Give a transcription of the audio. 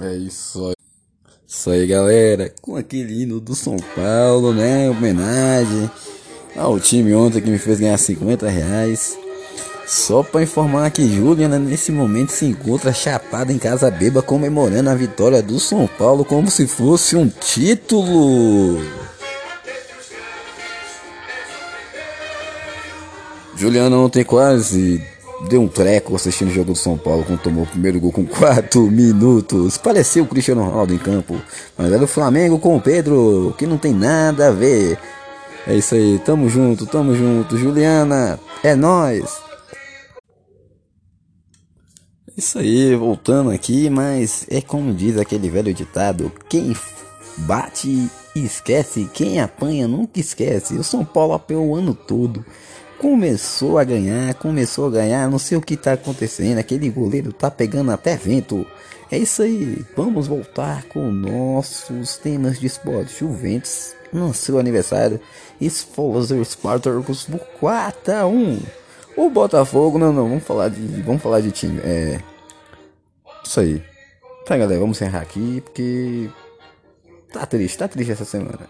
É isso aí. Isso aí, galera. Com aquele hino do São Paulo, né? Homenagem ao time ontem que me fez ganhar 50 reais. Só para informar que Juliana nesse momento se encontra chapada em casa beba comemorando a vitória do São Paulo como se fosse um título. Juliana ontem quase deu um treco assistindo o jogo do São Paulo quando tomou o primeiro gol com 4 minutos. Pareceu o Cristiano Ronaldo em campo, mas era o Flamengo com o Pedro, que não tem nada a ver. É isso aí, tamo junto, tamo junto. Juliana, é nós. Isso aí, voltando aqui, mas é como diz aquele velho ditado: quem bate esquece, quem apanha nunca esquece. O São Paulo apanhou o ano todo começou a ganhar, começou a ganhar, não sei o que tá acontecendo, aquele goleiro tá pegando até vento. É isso aí, vamos voltar com nossos temas de esporte. Juventus no seu aniversário, Esfolzer Spartacus por 4 a 1. O Botafogo, não, não, vamos falar de, vamos falar de time. É isso aí. Tá, galera, vamos encerrar aqui porque tá triste, tá triste essa semana.